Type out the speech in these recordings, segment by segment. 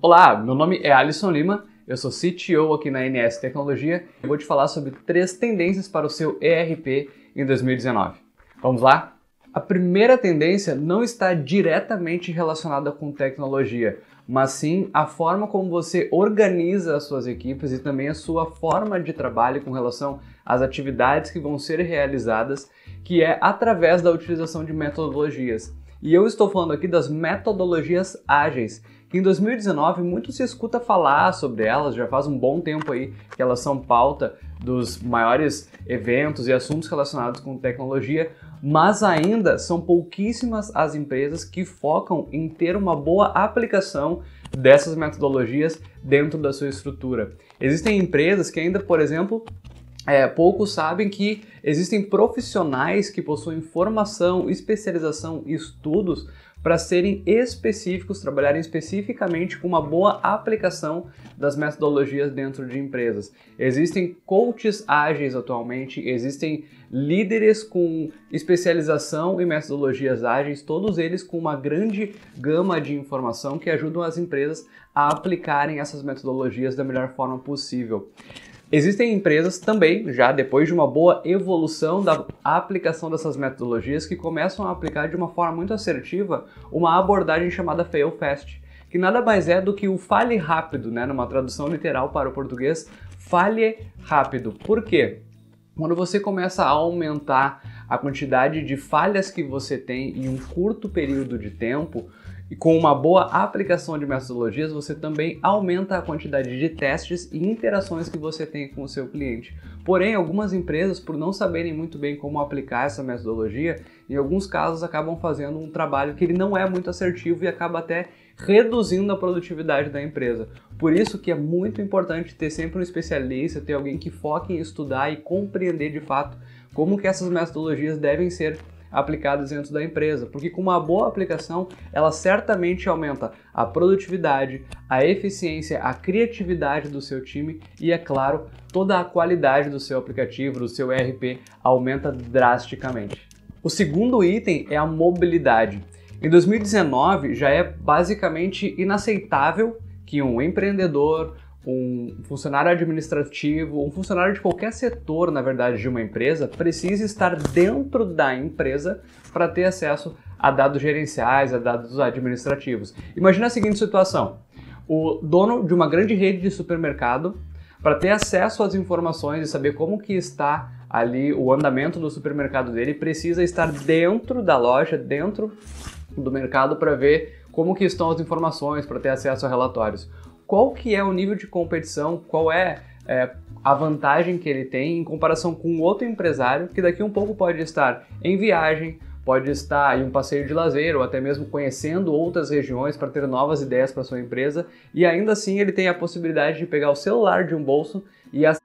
Olá, meu nome é Alisson Lima, eu sou CTO aqui na NS Tecnologia e vou te falar sobre três tendências para o seu ERP em 2019. Vamos lá? A primeira tendência não está diretamente relacionada com tecnologia, mas sim a forma como você organiza as suas equipes e também a sua forma de trabalho com relação às atividades que vão ser realizadas, que é através da utilização de metodologias. E eu estou falando aqui das metodologias ágeis, que em 2019 muito se escuta falar sobre elas, já faz um bom tempo aí que elas são pauta dos maiores eventos e assuntos relacionados com tecnologia, mas ainda são pouquíssimas as empresas que focam em ter uma boa aplicação dessas metodologias dentro da sua estrutura. Existem empresas que ainda, por exemplo, é, poucos sabem que existem profissionais que possuem formação, especialização e estudos para serem específicos, trabalharem especificamente com uma boa aplicação das metodologias dentro de empresas. Existem coaches ágeis atualmente, existem líderes com especialização em metodologias ágeis, todos eles com uma grande gama de informação que ajudam as empresas a aplicarem essas metodologias da melhor forma possível. Existem empresas também, já depois de uma boa evolução da aplicação dessas metodologias, que começam a aplicar de uma forma muito assertiva uma abordagem chamada Fail Fast, que nada mais é do que o fale rápido, né, numa tradução literal para o português, fale rápido. Por quê? Quando você começa a aumentar a quantidade de falhas que você tem em um curto período de tempo, e com uma boa aplicação de metodologias, você também aumenta a quantidade de testes e interações que você tem com o seu cliente. Porém, algumas empresas, por não saberem muito bem como aplicar essa metodologia, em alguns casos acabam fazendo um trabalho que ele não é muito assertivo e acaba até reduzindo a produtividade da empresa. Por isso que é muito importante ter sempre um especialista, ter alguém que foque em estudar e compreender de fato como que essas metodologias devem ser aplicadas dentro da empresa, porque com uma boa aplicação, ela certamente aumenta a produtividade, a eficiência, a criatividade do seu time e, é claro, toda a qualidade do seu aplicativo, do seu ERP aumenta drasticamente. O segundo item é a mobilidade. Em 2019 já é basicamente inaceitável que um empreendedor, um funcionário administrativo, um funcionário de qualquer setor, na verdade, de uma empresa, precisa estar dentro da empresa para ter acesso a dados gerenciais, a dados administrativos. Imagina a seguinte situação: o dono de uma grande rede de supermercado, para ter acesso às informações e saber como que está ali o andamento do supermercado dele, precisa estar dentro da loja, dentro do mercado para ver como que estão as informações, para ter acesso a relatórios qual que é o nível de competição, qual é, é a vantagem que ele tem em comparação com outro empresário que daqui um pouco pode estar em viagem, pode estar em um passeio de lazer ou até mesmo conhecendo outras regiões para ter novas ideias para sua empresa e ainda assim ele tem a possibilidade de pegar o celular de um bolso e as,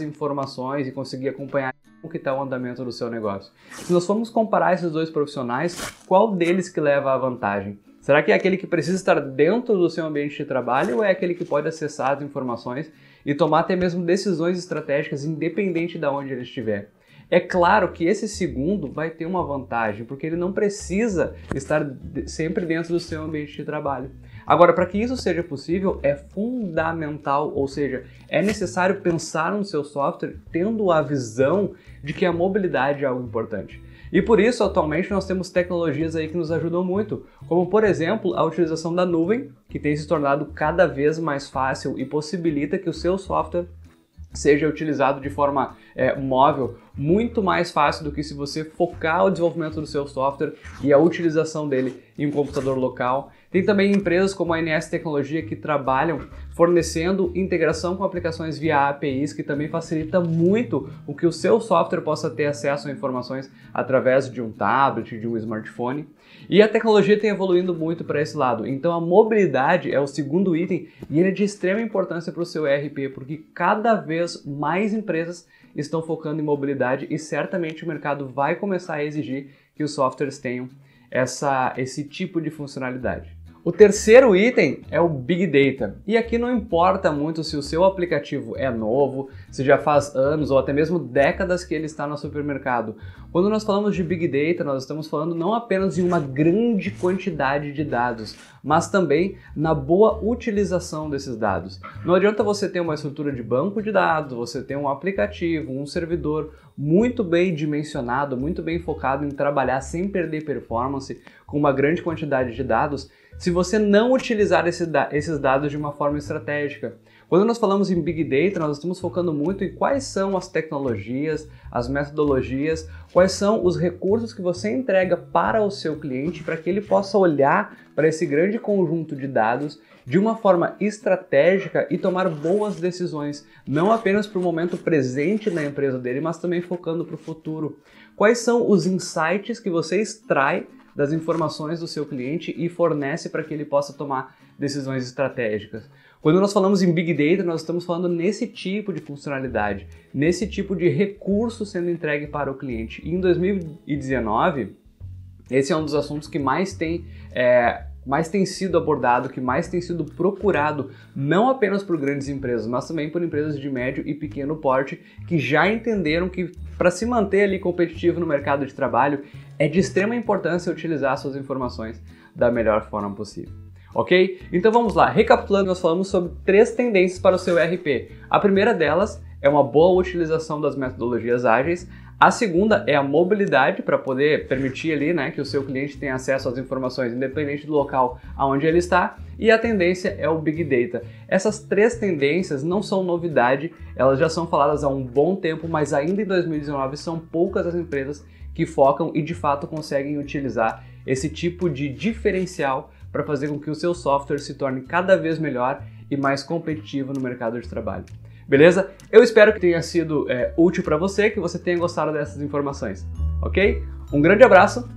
informações e conseguir acompanhar o que está o andamento do seu negócio. Se nós formos comparar esses dois profissionais, qual deles que leva a vantagem? Será que é aquele que precisa estar dentro do seu ambiente de trabalho ou é aquele que pode acessar as informações e tomar até mesmo decisões estratégicas independente de onde ele estiver? É claro que esse segundo vai ter uma vantagem, porque ele não precisa estar sempre dentro do seu ambiente de trabalho. Agora, para que isso seja possível, é fundamental, ou seja, é necessário pensar no seu software tendo a visão de que a mobilidade é algo importante. E por isso, atualmente, nós temos tecnologias aí que nos ajudam muito, como por exemplo a utilização da nuvem, que tem se tornado cada vez mais fácil e possibilita que o seu software seja utilizado de forma é, móvel muito mais fácil do que se você focar o desenvolvimento do seu software e a utilização dele em um computador local. Tem também empresas como a NS Tecnologia que trabalham fornecendo integração com aplicações via APIs, que também facilita muito o que o seu software possa ter acesso a informações através de um tablet, de um smartphone. E a tecnologia tem evoluindo muito para esse lado. Então a mobilidade é o segundo item e ele é de extrema importância para o seu ERP, porque cada vez mais empresas estão focando em mobilidade e certamente o mercado vai começar a exigir que os softwares tenham essa, esse tipo de funcionalidade. O terceiro item é o Big Data. E aqui não importa muito se o seu aplicativo é novo, se já faz anos ou até mesmo décadas que ele está no supermercado. Quando nós falamos de Big Data, nós estamos falando não apenas de uma grande quantidade de dados, mas também na boa utilização desses dados. Não adianta você ter uma estrutura de banco de dados, você ter um aplicativo, um servidor muito bem dimensionado, muito bem focado em trabalhar sem perder performance, com uma grande quantidade de dados se você não utilizar esse, esses dados de uma forma estratégica. Quando nós falamos em Big Data, nós estamos focando muito em quais são as tecnologias, as metodologias, quais são os recursos que você entrega para o seu cliente para que ele possa olhar para esse grande conjunto de dados de uma forma estratégica e tomar boas decisões, não apenas para o momento presente na empresa dele, mas também focando para o futuro. Quais são os insights que você extrai das informações do seu cliente e fornece para que ele possa tomar decisões estratégicas. Quando nós falamos em Big Data, nós estamos falando nesse tipo de funcionalidade, nesse tipo de recurso sendo entregue para o cliente. E em 2019, esse é um dos assuntos que mais tem é, mais tem sido abordado, que mais tem sido procurado, não apenas por grandes empresas, mas também por empresas de médio e pequeno porte que já entenderam que para se manter ali competitivo no mercado de trabalho é de extrema importância utilizar suas informações da melhor forma possível. Ok? Então vamos lá. Recapitulando, nós falamos sobre três tendências para o seu RP. A primeira delas é uma boa utilização das metodologias ágeis. A segunda é a mobilidade para poder permitir ali, né, que o seu cliente tenha acesso às informações independente do local aonde ele está. E a tendência é o Big Data. Essas três tendências não são novidade, elas já são faladas há um bom tempo, mas ainda em 2019 são poucas as empresas que focam e de fato conseguem utilizar esse tipo de diferencial para fazer com que o seu software se torne cada vez melhor e mais competitivo no mercado de trabalho. Beleza? Eu espero que tenha sido é, útil para você, que você tenha gostado dessas informações. Ok? Um grande abraço